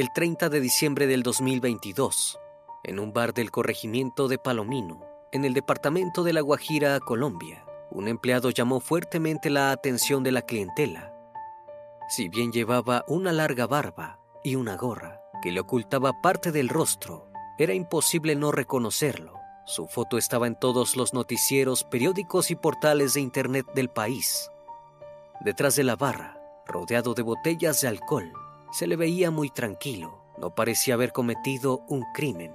El 30 de diciembre del 2022, en un bar del corregimiento de Palomino, en el departamento de La Guajira, Colombia, un empleado llamó fuertemente la atención de la clientela. Si bien llevaba una larga barba y una gorra que le ocultaba parte del rostro, era imposible no reconocerlo. Su foto estaba en todos los noticieros, periódicos y portales de Internet del país. Detrás de la barra, rodeado de botellas de alcohol, se le veía muy tranquilo, no parecía haber cometido un crimen.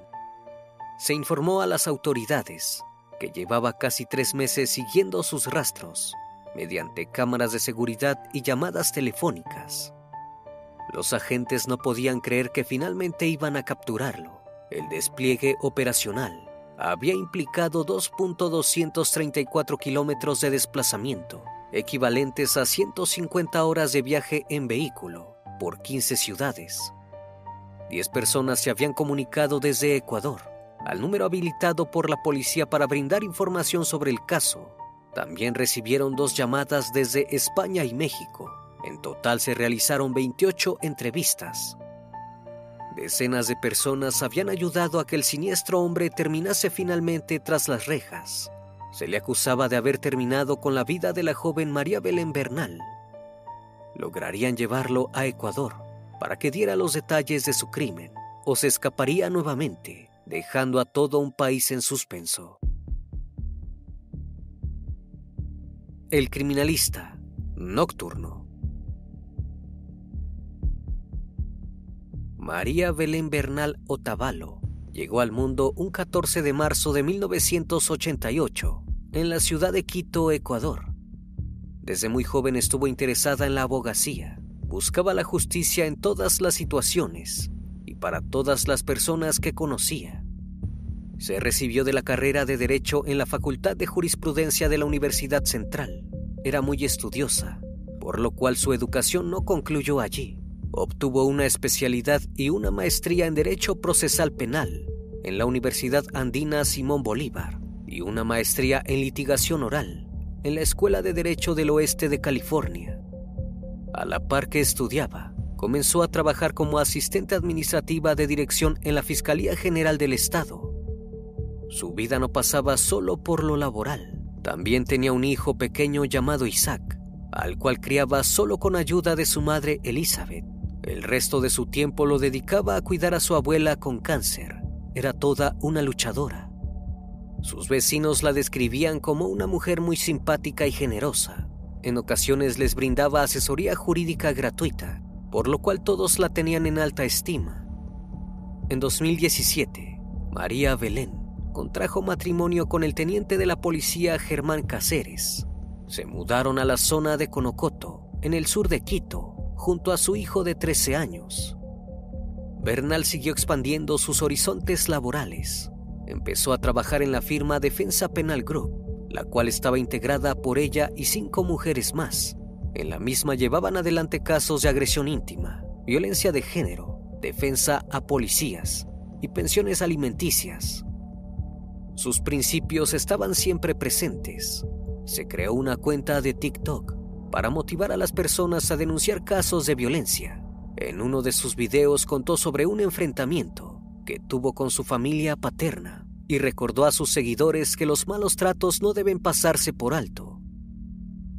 Se informó a las autoridades que llevaba casi tres meses siguiendo sus rastros mediante cámaras de seguridad y llamadas telefónicas. Los agentes no podían creer que finalmente iban a capturarlo. El despliegue operacional había implicado 2.234 kilómetros de desplazamiento, equivalentes a 150 horas de viaje en vehículo por 15 ciudades. 10 personas se habían comunicado desde Ecuador al número habilitado por la policía para brindar información sobre el caso. También recibieron dos llamadas desde España y México. En total se realizaron 28 entrevistas. Decenas de personas habían ayudado a que el siniestro hombre terminase finalmente tras las rejas. Se le acusaba de haber terminado con la vida de la joven María Belén Bernal, lograrían llevarlo a Ecuador para que diera los detalles de su crimen o se escaparía nuevamente, dejando a todo un país en suspenso. El criminalista nocturno. María Belén Bernal Otavalo llegó al mundo un 14 de marzo de 1988 en la ciudad de Quito, Ecuador. Desde muy joven estuvo interesada en la abogacía. Buscaba la justicia en todas las situaciones y para todas las personas que conocía. Se recibió de la carrera de Derecho en la Facultad de Jurisprudencia de la Universidad Central. Era muy estudiosa, por lo cual su educación no concluyó allí. Obtuvo una especialidad y una maestría en Derecho Procesal Penal en la Universidad Andina Simón Bolívar y una maestría en litigación oral en la Escuela de Derecho del Oeste de California. A la par que estudiaba, comenzó a trabajar como asistente administrativa de dirección en la Fiscalía General del Estado. Su vida no pasaba solo por lo laboral. También tenía un hijo pequeño llamado Isaac, al cual criaba solo con ayuda de su madre Elizabeth. El resto de su tiempo lo dedicaba a cuidar a su abuela con cáncer. Era toda una luchadora. Sus vecinos la describían como una mujer muy simpática y generosa. En ocasiones les brindaba asesoría jurídica gratuita, por lo cual todos la tenían en alta estima. En 2017, María Belén contrajo matrimonio con el teniente de la policía Germán Cáceres. Se mudaron a la zona de Conocoto, en el sur de Quito, junto a su hijo de 13 años. Bernal siguió expandiendo sus horizontes laborales. Empezó a trabajar en la firma Defensa Penal Group, la cual estaba integrada por ella y cinco mujeres más. En la misma llevaban adelante casos de agresión íntima, violencia de género, defensa a policías y pensiones alimenticias. Sus principios estaban siempre presentes. Se creó una cuenta de TikTok para motivar a las personas a denunciar casos de violencia. En uno de sus videos contó sobre un enfrentamiento que tuvo con su familia paterna y recordó a sus seguidores que los malos tratos no deben pasarse por alto.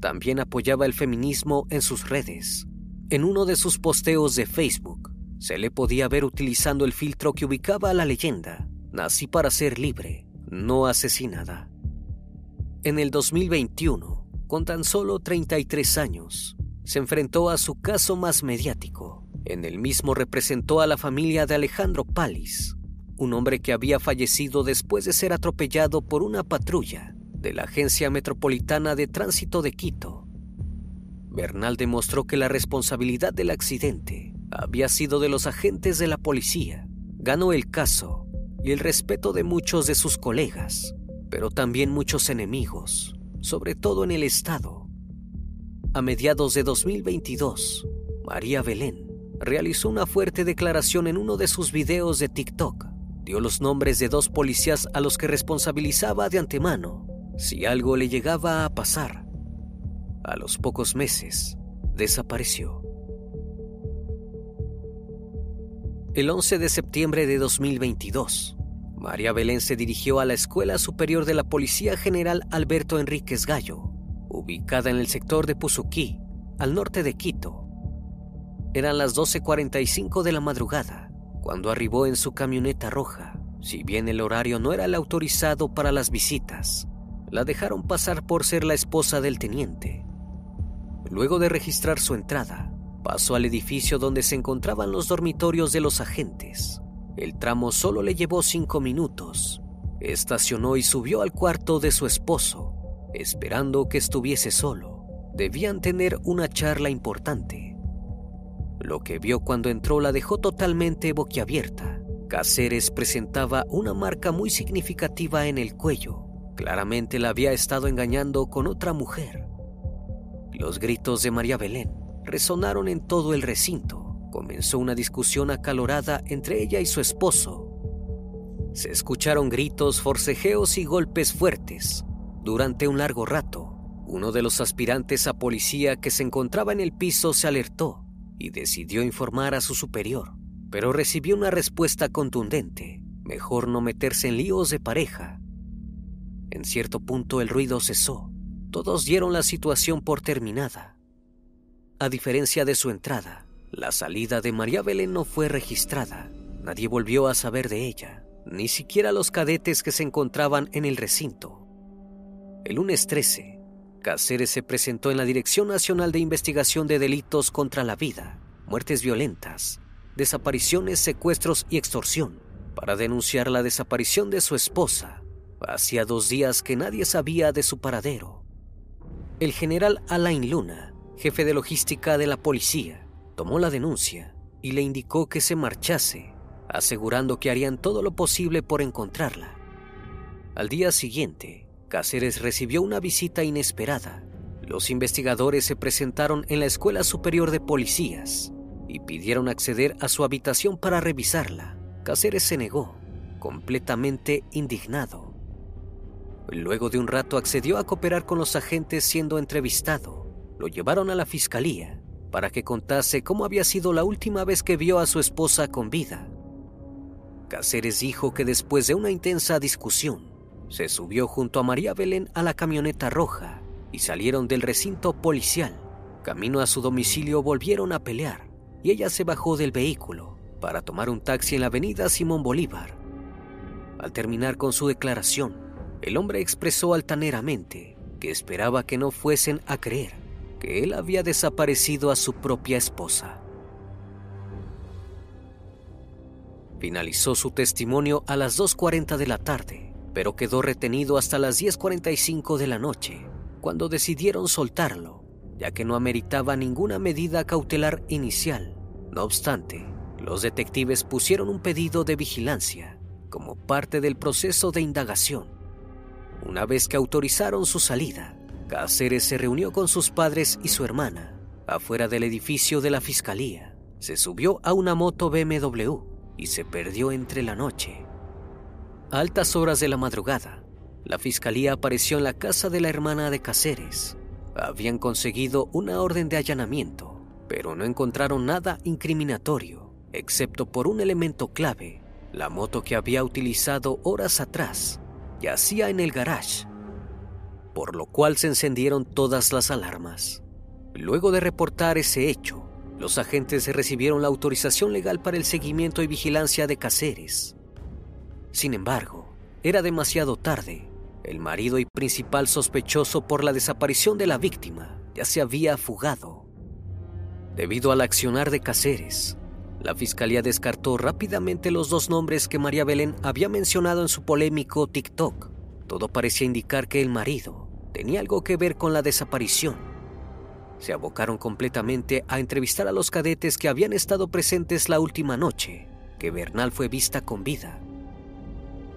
También apoyaba el feminismo en sus redes. En uno de sus posteos de Facebook se le podía ver utilizando el filtro que ubicaba a la leyenda, nací para ser libre, no asesinada. En el 2021, con tan solo 33 años, se enfrentó a su caso más mediático. En el mismo representó a la familia de Alejandro Palis, un hombre que había fallecido después de ser atropellado por una patrulla de la Agencia Metropolitana de Tránsito de Quito. Bernal demostró que la responsabilidad del accidente había sido de los agentes de la policía. Ganó el caso y el respeto de muchos de sus colegas, pero también muchos enemigos, sobre todo en el Estado. A mediados de 2022, María Belén realizó una fuerte declaración en uno de sus videos de TikTok. Dio los nombres de dos policías a los que responsabilizaba de antemano si algo le llegaba a pasar. A los pocos meses, desapareció. El 11 de septiembre de 2022, María Belén se dirigió a la Escuela Superior de la Policía General Alberto Enríquez Gallo, ubicada en el sector de Puzuquí, al norte de Quito. Eran las 12.45 de la madrugada cuando arribó en su camioneta roja. Si bien el horario no era el autorizado para las visitas, la dejaron pasar por ser la esposa del teniente. Luego de registrar su entrada, Pasó al edificio donde se encontraban los dormitorios de los agentes. El tramo solo le llevó cinco minutos. Estacionó y subió al cuarto de su esposo, esperando que estuviese solo. Debían tener una charla importante. Lo que vio cuando entró la dejó totalmente boquiabierta. Cáceres presentaba una marca muy significativa en el cuello. Claramente la había estado engañando con otra mujer. Los gritos de María Belén resonaron en todo el recinto. Comenzó una discusión acalorada entre ella y su esposo. Se escucharon gritos, forcejeos y golpes fuertes. Durante un largo rato, uno de los aspirantes a policía que se encontraba en el piso se alertó y decidió informar a su superior, pero recibió una respuesta contundente. Mejor no meterse en líos de pareja. En cierto punto el ruido cesó. Todos dieron la situación por terminada. A diferencia de su entrada, la salida de María Belén no fue registrada. Nadie volvió a saber de ella, ni siquiera los cadetes que se encontraban en el recinto. El lunes 13, Cáceres se presentó en la Dirección Nacional de Investigación de Delitos contra la Vida, Muertes Violentas, Desapariciones, Secuestros y Extorsión, para denunciar la desaparición de su esposa. Hacía dos días que nadie sabía de su paradero. El general Alain Luna jefe de logística de la policía, tomó la denuncia y le indicó que se marchase, asegurando que harían todo lo posible por encontrarla. Al día siguiente, Cáceres recibió una visita inesperada. Los investigadores se presentaron en la Escuela Superior de Policías y pidieron acceder a su habitación para revisarla. Cáceres se negó, completamente indignado. Luego de un rato accedió a cooperar con los agentes siendo entrevistado lo llevaron a la fiscalía para que contase cómo había sido la última vez que vio a su esposa con vida. Cáceres dijo que después de una intensa discusión, se subió junto a María Belén a la camioneta roja y salieron del recinto policial. camino a su domicilio volvieron a pelear y ella se bajó del vehículo para tomar un taxi en la avenida Simón Bolívar. Al terminar con su declaración, el hombre expresó altaneramente que esperaba que no fuesen a creer que él había desaparecido a su propia esposa. Finalizó su testimonio a las 2.40 de la tarde, pero quedó retenido hasta las 10.45 de la noche, cuando decidieron soltarlo, ya que no ameritaba ninguna medida cautelar inicial. No obstante, los detectives pusieron un pedido de vigilancia como parte del proceso de indagación. Una vez que autorizaron su salida, Cáceres se reunió con sus padres y su hermana afuera del edificio de la fiscalía. Se subió a una moto BMW y se perdió entre la noche. Altas horas de la madrugada, la fiscalía apareció en la casa de la hermana de Cáceres. Habían conseguido una orden de allanamiento, pero no encontraron nada incriminatorio, excepto por un elemento clave, la moto que había utilizado horas atrás yacía en el garage, por lo cual se encendieron todas las alarmas. Luego de reportar ese hecho, los agentes recibieron la autorización legal para el seguimiento y vigilancia de Caceres. Sin embargo, era demasiado tarde. El marido y principal sospechoso por la desaparición de la víctima ya se había fugado. Debido al accionar de Caceres, la fiscalía descartó rápidamente los dos nombres que María Belén había mencionado en su polémico TikTok. Todo parecía indicar que el marido tenía algo que ver con la desaparición se abocaron completamente a entrevistar a los cadetes que habían estado presentes la última noche que Bernal fue vista con vida.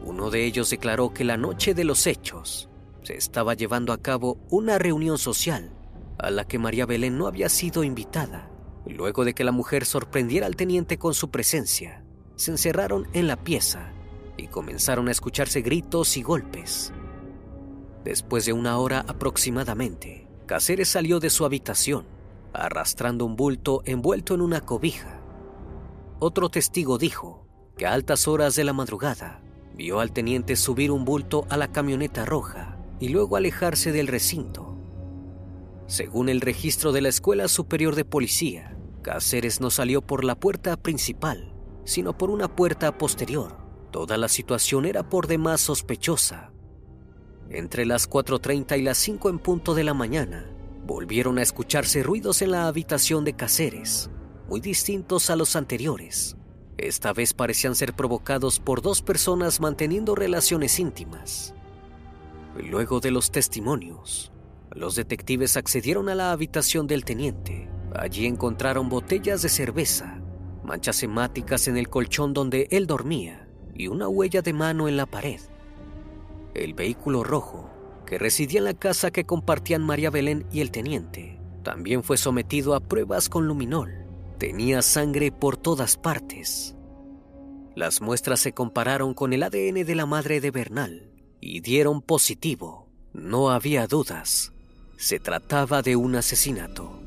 Uno de ellos declaró que la noche de los hechos se estaba llevando a cabo una reunión social a la que María Belén no había sido invitada. Luego de que la mujer sorprendiera al teniente con su presencia, se encerraron en la pieza y comenzaron a escucharse gritos y golpes. Después de una hora aproximadamente, Cáceres salió de su habitación, arrastrando un bulto envuelto en una cobija. Otro testigo dijo que a altas horas de la madrugada vio al teniente subir un bulto a la camioneta roja y luego alejarse del recinto. Según el registro de la Escuela Superior de Policía, Cáceres no salió por la puerta principal, sino por una puerta posterior. Toda la situación era por demás sospechosa, entre las 4.30 y las 5 en punto de la mañana, volvieron a escucharse ruidos en la habitación de Caceres, muy distintos a los anteriores. Esta vez parecían ser provocados por dos personas manteniendo relaciones íntimas. Luego de los testimonios, los detectives accedieron a la habitación del teniente. Allí encontraron botellas de cerveza, manchas hemáticas en el colchón donde él dormía y una huella de mano en la pared. El vehículo rojo, que residía en la casa que compartían María Belén y el teniente, también fue sometido a pruebas con luminol. Tenía sangre por todas partes. Las muestras se compararon con el ADN de la madre de Bernal y dieron positivo. No había dudas. Se trataba de un asesinato.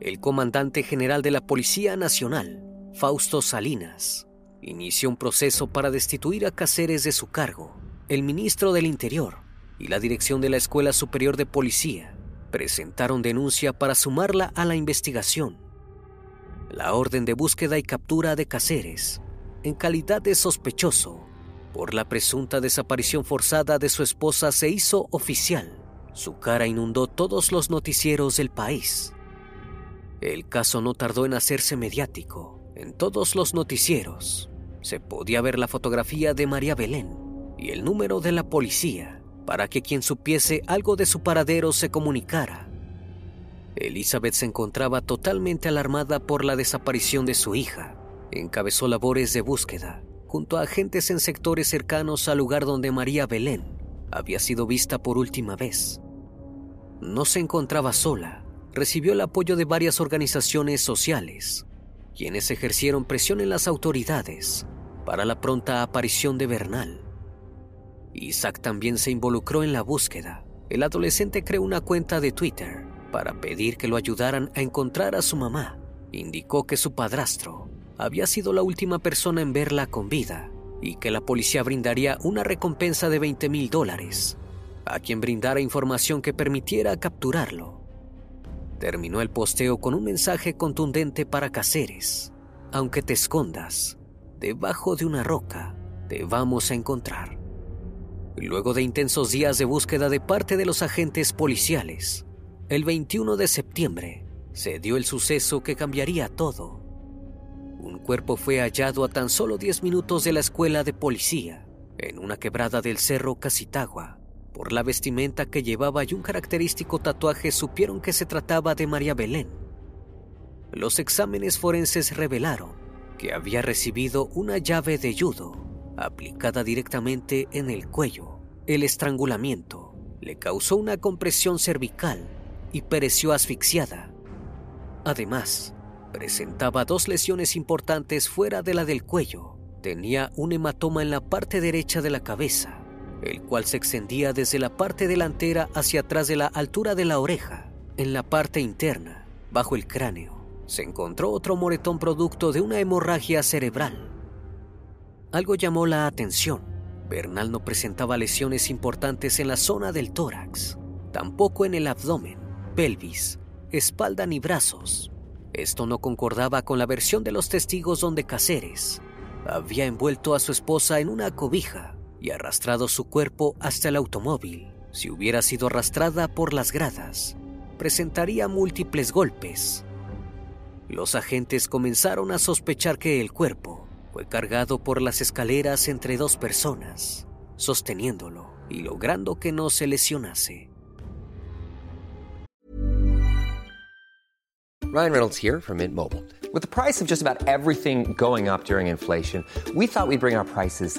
El comandante general de la Policía Nacional, Fausto Salinas, inició un proceso para destituir a Cáceres de su cargo. El ministro del Interior y la dirección de la Escuela Superior de Policía presentaron denuncia para sumarla a la investigación. La orden de búsqueda y captura de Cáceres, en calidad de sospechoso por la presunta desaparición forzada de su esposa, se hizo oficial. Su cara inundó todos los noticieros del país. El caso no tardó en hacerse mediático en todos los noticieros se podía ver la fotografía de María Belén y el número de la policía para que quien supiese algo de su paradero se comunicara. Elizabeth se encontraba totalmente alarmada por la desaparición de su hija. Encabezó labores de búsqueda junto a agentes en sectores cercanos al lugar donde María Belén había sido vista por última vez. No se encontraba sola, recibió el apoyo de varias organizaciones sociales, quienes ejercieron presión en las autoridades para la pronta aparición de Bernal. Isaac también se involucró en la búsqueda. El adolescente creó una cuenta de Twitter para pedir que lo ayudaran a encontrar a su mamá. Indicó que su padrastro había sido la última persona en verla con vida y que la policía brindaría una recompensa de 20 mil dólares. a quien brindara información que permitiera capturarlo. Terminó el posteo con un mensaje contundente para Caceres. Aunque te escondas, debajo de una roca, te vamos a encontrar. Luego de intensos días de búsqueda de parte de los agentes policiales, el 21 de septiembre se dio el suceso que cambiaría todo. Un cuerpo fue hallado a tan solo 10 minutos de la escuela de policía, en una quebrada del cerro Casitagua. Por la vestimenta que llevaba y un característico tatuaje supieron que se trataba de María Belén. Los exámenes forenses revelaron que había recibido una llave de judo aplicada directamente en el cuello. El estrangulamiento le causó una compresión cervical y pereció asfixiada. Además, presentaba dos lesiones importantes fuera de la del cuello. Tenía un hematoma en la parte derecha de la cabeza, el cual se extendía desde la parte delantera hacia atrás de la altura de la oreja. En la parte interna, bajo el cráneo, se encontró otro moretón producto de una hemorragia cerebral. Algo llamó la atención. Bernal no presentaba lesiones importantes en la zona del tórax, tampoco en el abdomen, pelvis, espalda ni brazos. Esto no concordaba con la versión de los testigos donde Cáceres había envuelto a su esposa en una cobija y arrastrado su cuerpo hasta el automóvil. Si hubiera sido arrastrada por las gradas, presentaría múltiples golpes. Los agentes comenzaron a sospechar que el cuerpo fue cargado por las escaleras entre dos personas, sosteniéndolo y logrando que no se lesionase. Ryan Reynolds here from Mint Mobile. With the price of just about everything going up during inflation, we thought we'd bring our prices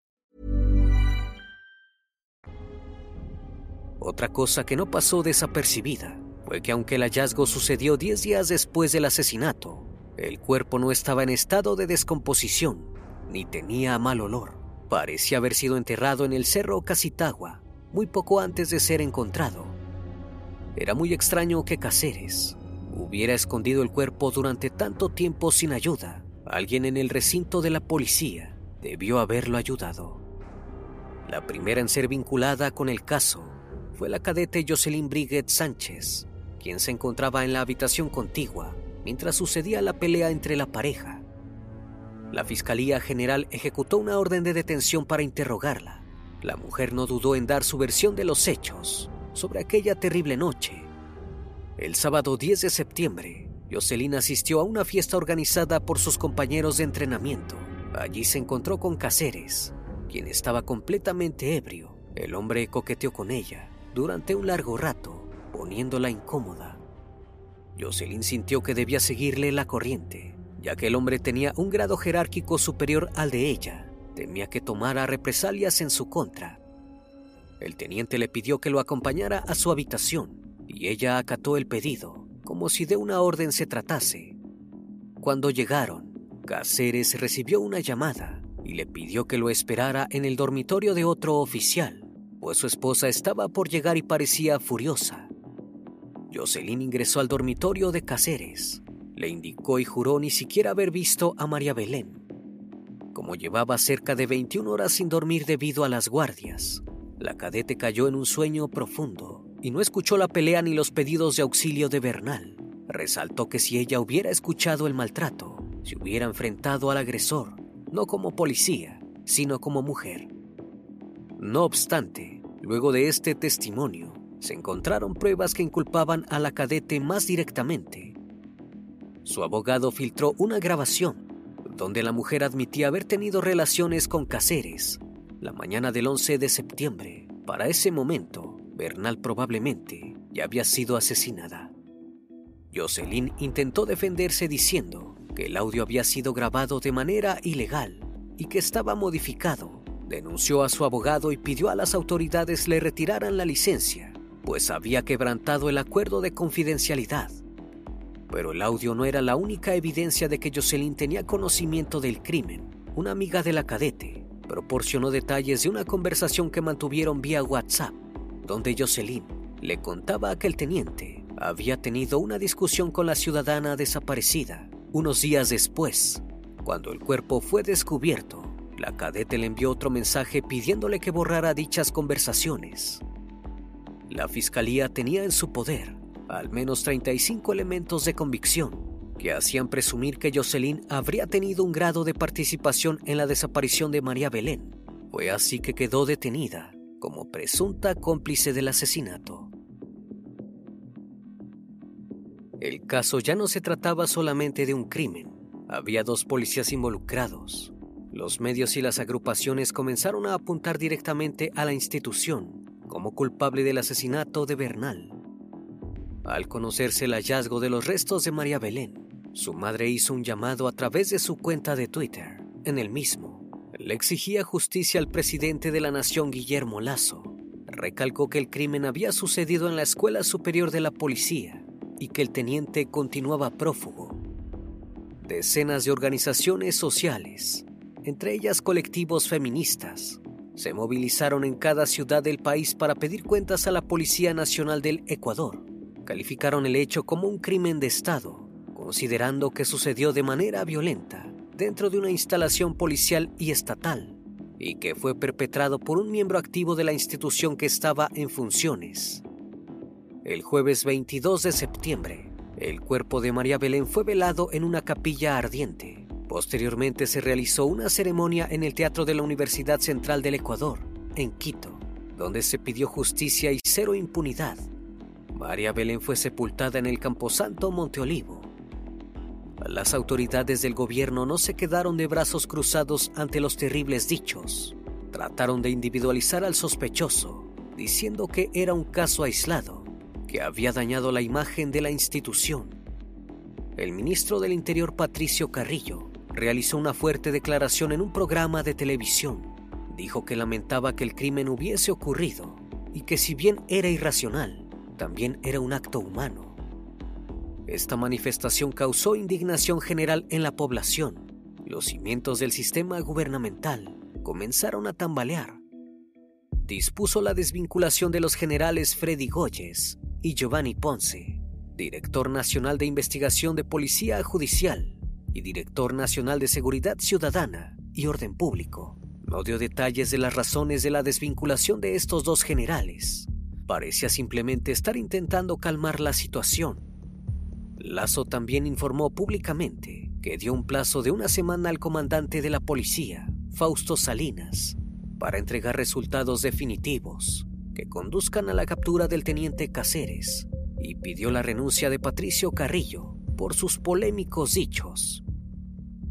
Otra cosa que no pasó desapercibida fue que aunque el hallazgo sucedió 10 días después del asesinato, el cuerpo no estaba en estado de descomposición ni tenía mal olor. Parecía haber sido enterrado en el cerro Casitagua muy poco antes de ser encontrado. Era muy extraño que Cáceres hubiera escondido el cuerpo durante tanto tiempo sin ayuda. Alguien en el recinto de la policía debió haberlo ayudado. La primera en ser vinculada con el caso fue la cadete Jocelyn Briguet Sánchez, quien se encontraba en la habitación contigua mientras sucedía la pelea entre la pareja. La Fiscalía General ejecutó una orden de detención para interrogarla. La mujer no dudó en dar su versión de los hechos sobre aquella terrible noche. El sábado 10 de septiembre, Jocelyn asistió a una fiesta organizada por sus compañeros de entrenamiento. Allí se encontró con Cáceres, quien estaba completamente ebrio. El hombre coqueteó con ella durante un largo rato, poniéndola incómoda. Jocelyn sintió que debía seguirle la corriente, ya que el hombre tenía un grado jerárquico superior al de ella. Temía que tomara represalias en su contra. El teniente le pidió que lo acompañara a su habitación y ella acató el pedido, como si de una orden se tratase. Cuando llegaron, Cáceres recibió una llamada y le pidió que lo esperara en el dormitorio de otro oficial, pues su esposa estaba por llegar y parecía furiosa. Jocelyn ingresó al dormitorio de Cáceres, le indicó y juró ni siquiera haber visto a María Belén. Como llevaba cerca de 21 horas sin dormir debido a las guardias, la cadete cayó en un sueño profundo y no escuchó la pelea ni los pedidos de auxilio de Bernal. Resaltó que si ella hubiera escuchado el maltrato, se hubiera enfrentado al agresor, no como policía, sino como mujer. No obstante, luego de este testimonio, se encontraron pruebas que inculpaban a la cadete más directamente. Su abogado filtró una grabación donde la mujer admitía haber tenido relaciones con Cáceres la mañana del 11 de septiembre. Para ese momento, Bernal probablemente ya había sido asesinada. Jocelyn intentó defenderse diciendo que el audio había sido grabado de manera ilegal y que estaba modificado. Denunció a su abogado y pidió a las autoridades le retiraran la licencia, pues había quebrantado el acuerdo de confidencialidad. Pero el audio no era la única evidencia de que Jocelyn tenía conocimiento del crimen. Una amiga de la cadete proporcionó detalles de una conversación que mantuvieron vía WhatsApp, donde Jocelyn le contaba que el teniente había tenido una discusión con la ciudadana desaparecida unos días después. Cuando el cuerpo fue descubierto, la cadete le envió otro mensaje pidiéndole que borrara dichas conversaciones. La fiscalía tenía en su poder al menos 35 elementos de convicción que hacían presumir que Jocelyn habría tenido un grado de participación en la desaparición de María Belén. Fue así que quedó detenida como presunta cómplice del asesinato. El caso ya no se trataba solamente de un crimen, había dos policías involucrados. Los medios y las agrupaciones comenzaron a apuntar directamente a la institución como culpable del asesinato de Bernal. Al conocerse el hallazgo de los restos de María Belén, su madre hizo un llamado a través de su cuenta de Twitter. En el mismo, le exigía justicia al presidente de la nación Guillermo Lazo. Recalcó que el crimen había sucedido en la Escuela Superior de la Policía y que el teniente continuaba prófugo. Decenas de organizaciones sociales, entre ellas colectivos feministas, se movilizaron en cada ciudad del país para pedir cuentas a la Policía Nacional del Ecuador calificaron el hecho como un crimen de Estado, considerando que sucedió de manera violenta dentro de una instalación policial y estatal, y que fue perpetrado por un miembro activo de la institución que estaba en funciones. El jueves 22 de septiembre, el cuerpo de María Belén fue velado en una capilla ardiente. Posteriormente se realizó una ceremonia en el Teatro de la Universidad Central del Ecuador, en Quito, donde se pidió justicia y cero impunidad María Belén fue sepultada en el Camposanto Monte Olivo. Las autoridades del gobierno no se quedaron de brazos cruzados ante los terribles dichos. Trataron de individualizar al sospechoso, diciendo que era un caso aislado, que había dañado la imagen de la institución. El ministro del Interior Patricio Carrillo realizó una fuerte declaración en un programa de televisión. Dijo que lamentaba que el crimen hubiese ocurrido y que si bien era irracional, también era un acto humano. Esta manifestación causó indignación general en la población. Los cimientos del sistema gubernamental comenzaron a tambalear. Dispuso la desvinculación de los generales Freddy Goyes y Giovanni Ponce, director nacional de investigación de Policía Judicial y director nacional de Seguridad Ciudadana y Orden Público. No dio detalles de las razones de la desvinculación de estos dos generales, parecía simplemente estar intentando calmar la situación. Lazo también informó públicamente que dio un plazo de una semana al comandante de la policía, Fausto Salinas, para entregar resultados definitivos que conduzcan a la captura del teniente Cáceres y pidió la renuncia de Patricio Carrillo por sus polémicos dichos.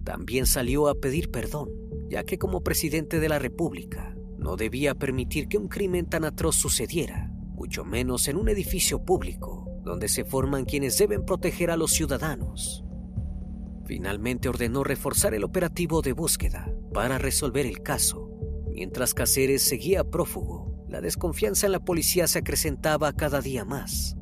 También salió a pedir perdón, ya que como presidente de la República no debía permitir que un crimen tan atroz sucediera mucho menos en un edificio público donde se forman quienes deben proteger a los ciudadanos. Finalmente ordenó reforzar el operativo de búsqueda para resolver el caso. Mientras Cáceres seguía prófugo, la desconfianza en la policía se acrecentaba cada día más.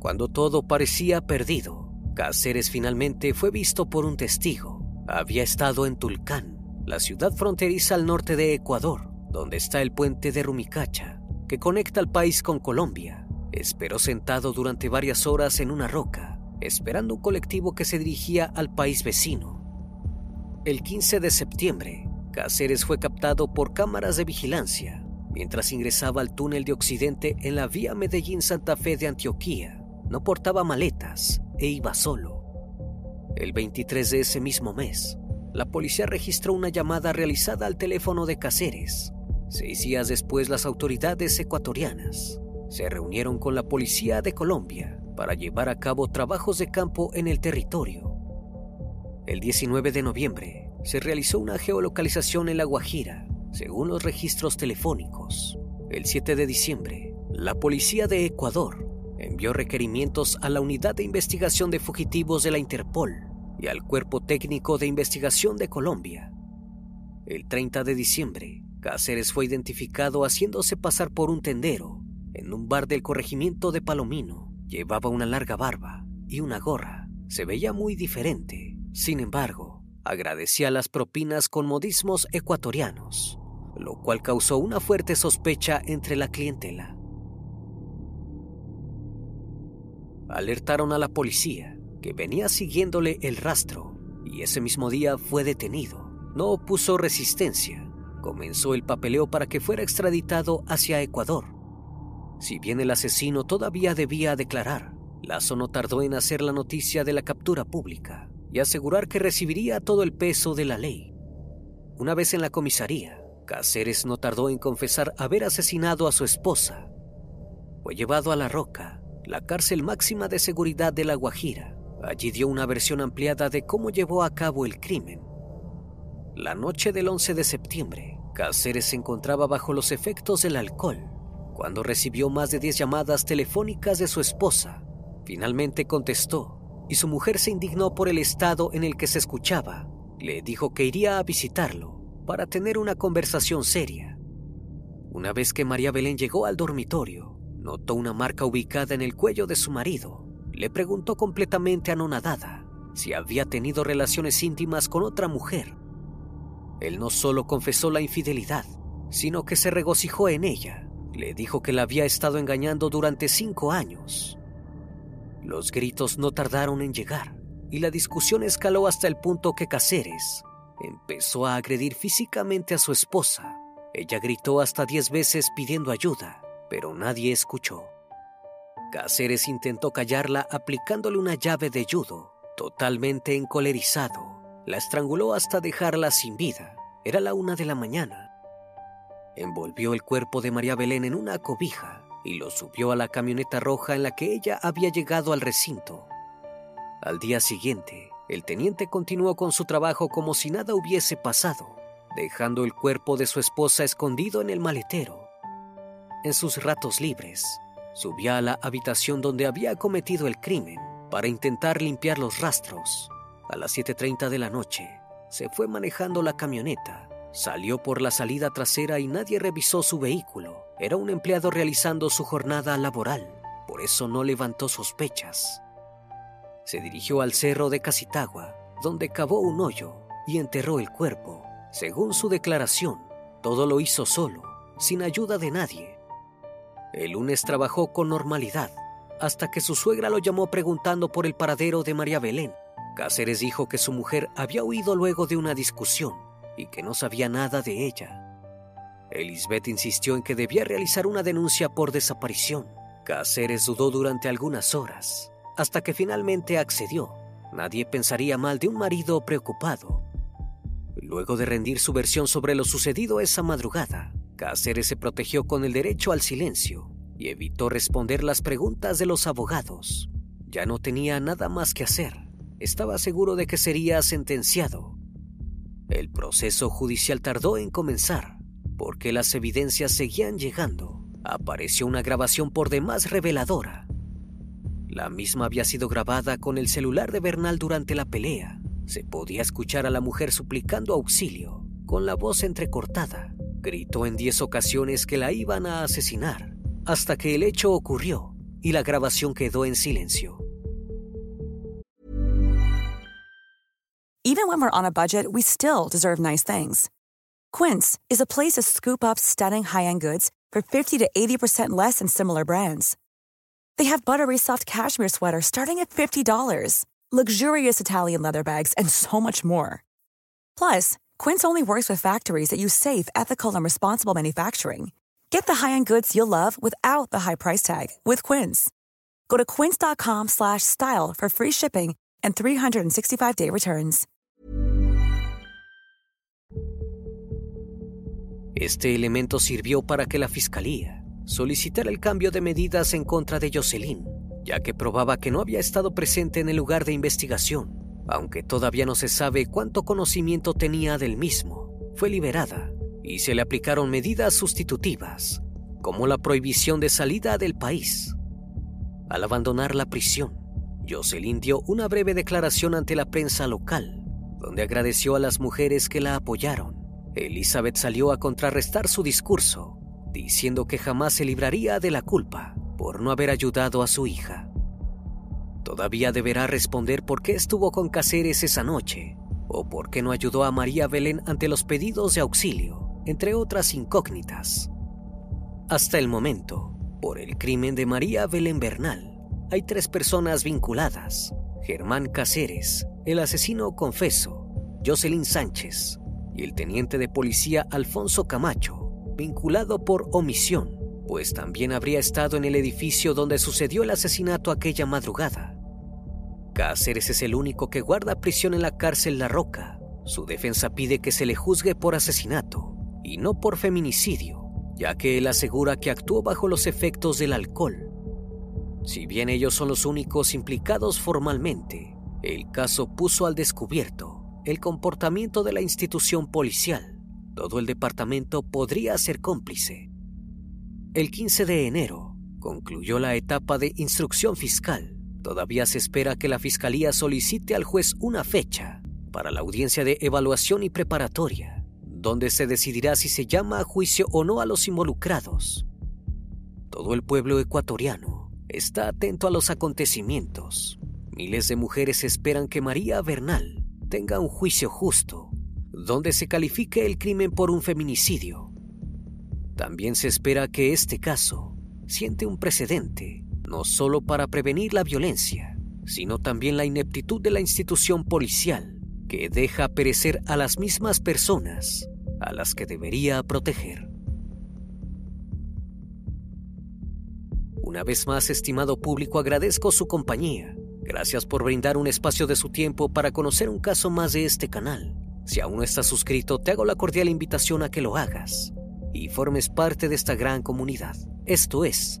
Cuando todo parecía perdido, Cáceres finalmente fue visto por un testigo. Había estado en Tulcán, la ciudad fronteriza al norte de Ecuador, donde está el puente de Rumicacha que conecta al país con Colombia. Esperó sentado durante varias horas en una roca, esperando un colectivo que se dirigía al país vecino. El 15 de septiembre, Cáceres fue captado por cámaras de vigilancia mientras ingresaba al túnel de Occidente en la vía Medellín-Santa Fe de Antioquía. No portaba maletas e iba solo. El 23 de ese mismo mes, la policía registró una llamada realizada al teléfono de Cáceres. Seis días después, las autoridades ecuatorianas se reunieron con la policía de Colombia para llevar a cabo trabajos de campo en el territorio. El 19 de noviembre se realizó una geolocalización en La Guajira, según los registros telefónicos. El 7 de diciembre, la policía de Ecuador envió requerimientos a la Unidad de Investigación de Fugitivos de la Interpol y al Cuerpo Técnico de Investigación de Colombia. El 30 de diciembre, Cáceres fue identificado haciéndose pasar por un tendero en un bar del corregimiento de Palomino. Llevaba una larga barba y una gorra. Se veía muy diferente. Sin embargo, agradecía las propinas con modismos ecuatorianos, lo cual causó una fuerte sospecha entre la clientela. Alertaron a la policía, que venía siguiéndole el rastro, y ese mismo día fue detenido. No opuso resistencia. Comenzó el papeleo para que fuera extraditado hacia Ecuador. Si bien el asesino todavía debía declarar, Lazo no tardó en hacer la noticia de la captura pública y asegurar que recibiría todo el peso de la ley. Una vez en la comisaría, Cáceres no tardó en confesar haber asesinado a su esposa. Fue llevado a La Roca, la cárcel máxima de seguridad de La Guajira. Allí dio una versión ampliada de cómo llevó a cabo el crimen. La noche del 11 de septiembre, Cáceres se encontraba bajo los efectos del alcohol cuando recibió más de 10 llamadas telefónicas de su esposa. Finalmente contestó y su mujer se indignó por el estado en el que se escuchaba. Le dijo que iría a visitarlo para tener una conversación seria. Una vez que María Belén llegó al dormitorio, notó una marca ubicada en el cuello de su marido. Le preguntó completamente anonadada si había tenido relaciones íntimas con otra mujer. Él no solo confesó la infidelidad, sino que se regocijó en ella le dijo que la había estado engañando durante cinco años. Los gritos no tardaron en llegar y la discusión escaló hasta el punto que Cáceres empezó a agredir físicamente a su esposa. Ella gritó hasta diez veces pidiendo ayuda, pero nadie escuchó. Cáceres intentó callarla aplicándole una llave de judo. Totalmente encolerizado, la estranguló hasta dejarla sin vida. Era la una de la mañana envolvió el cuerpo de María Belén en una cobija y lo subió a la camioneta roja en la que ella había llegado al recinto. Al día siguiente, el teniente continuó con su trabajo como si nada hubiese pasado, dejando el cuerpo de su esposa escondido en el maletero. En sus ratos libres, subía a la habitación donde había cometido el crimen para intentar limpiar los rastros. A las 7.30 de la noche, se fue manejando la camioneta Salió por la salida trasera y nadie revisó su vehículo. Era un empleado realizando su jornada laboral, por eso no levantó sospechas. Se dirigió al cerro de Casitagua, donde cavó un hoyo y enterró el cuerpo. Según su declaración, todo lo hizo solo, sin ayuda de nadie. El lunes trabajó con normalidad, hasta que su suegra lo llamó preguntando por el paradero de María Belén. Cáceres dijo que su mujer había huido luego de una discusión y que no sabía nada de ella. Elizabeth insistió en que debía realizar una denuncia por desaparición. Cáceres dudó durante algunas horas, hasta que finalmente accedió. Nadie pensaría mal de un marido preocupado. Luego de rendir su versión sobre lo sucedido esa madrugada, Cáceres se protegió con el derecho al silencio y evitó responder las preguntas de los abogados. Ya no tenía nada más que hacer. Estaba seguro de que sería sentenciado el proceso judicial tardó en comenzar porque las evidencias seguían llegando. Apareció una grabación por demás reveladora. La misma había sido grabada con el celular de Bernal durante la pelea. Se podía escuchar a la mujer suplicando auxilio, con la voz entrecortada. Gritó en diez ocasiones que la iban a asesinar, hasta que el hecho ocurrió y la grabación quedó en silencio. Even when we're on a budget, we still deserve nice things. Quince is a place to scoop up stunning high end goods for 50 to 80% less than similar brands. They have buttery soft cashmere sweaters starting at $50, luxurious Italian leather bags, and so much more. Plus, Quince only works with factories that use safe, ethical, and responsible manufacturing. Get the high-end goods you'll love without the high price tag with Quince. Go to quince.com/style for free shipping and 365-day returns. Este elemento sirvió para que la fiscalía solicitara el cambio de medidas en contra de Jocelyn, ya que probaba que no había estado presente en el lugar de investigación, aunque todavía no se sabe cuánto conocimiento tenía del mismo. Fue liberada y se le aplicaron medidas sustitutivas, como la prohibición de salida del país. Al abandonar la prisión, Jocelyn dio una breve declaración ante la prensa local, donde agradeció a las mujeres que la apoyaron. Elizabeth salió a contrarrestar su discurso, diciendo que jamás se libraría de la culpa por no haber ayudado a su hija. Todavía deberá responder por qué estuvo con Cáceres esa noche o por qué no ayudó a María Belén ante los pedidos de auxilio entre otras incógnitas. Hasta el momento, por el crimen de María Belén Bernal, hay tres personas vinculadas. Germán Cáceres, el asesino confeso, Jocelyn Sánchez y el teniente de policía Alfonso Camacho, vinculado por omisión, pues también habría estado en el edificio donde sucedió el asesinato aquella madrugada. Cáceres es el único que guarda prisión en la cárcel La Roca. Su defensa pide que se le juzgue por asesinato y no por feminicidio, ya que él asegura que actuó bajo los efectos del alcohol. Si bien ellos son los únicos implicados formalmente, el caso puso al descubierto el comportamiento de la institución policial. Todo el departamento podría ser cómplice. El 15 de enero concluyó la etapa de instrucción fiscal. Todavía se espera que la Fiscalía solicite al juez una fecha para la audiencia de evaluación y preparatoria donde se decidirá si se llama a juicio o no a los involucrados. Todo el pueblo ecuatoriano está atento a los acontecimientos. Miles de mujeres esperan que María Bernal tenga un juicio justo, donde se califique el crimen por un feminicidio. También se espera que este caso siente un precedente, no solo para prevenir la violencia, sino también la ineptitud de la institución policial que deja perecer a las mismas personas a las que debería proteger. Una vez más, estimado público, agradezco su compañía. Gracias por brindar un espacio de su tiempo para conocer un caso más de este canal. Si aún no estás suscrito, te hago la cordial invitación a que lo hagas y formes parte de esta gran comunidad. Esto es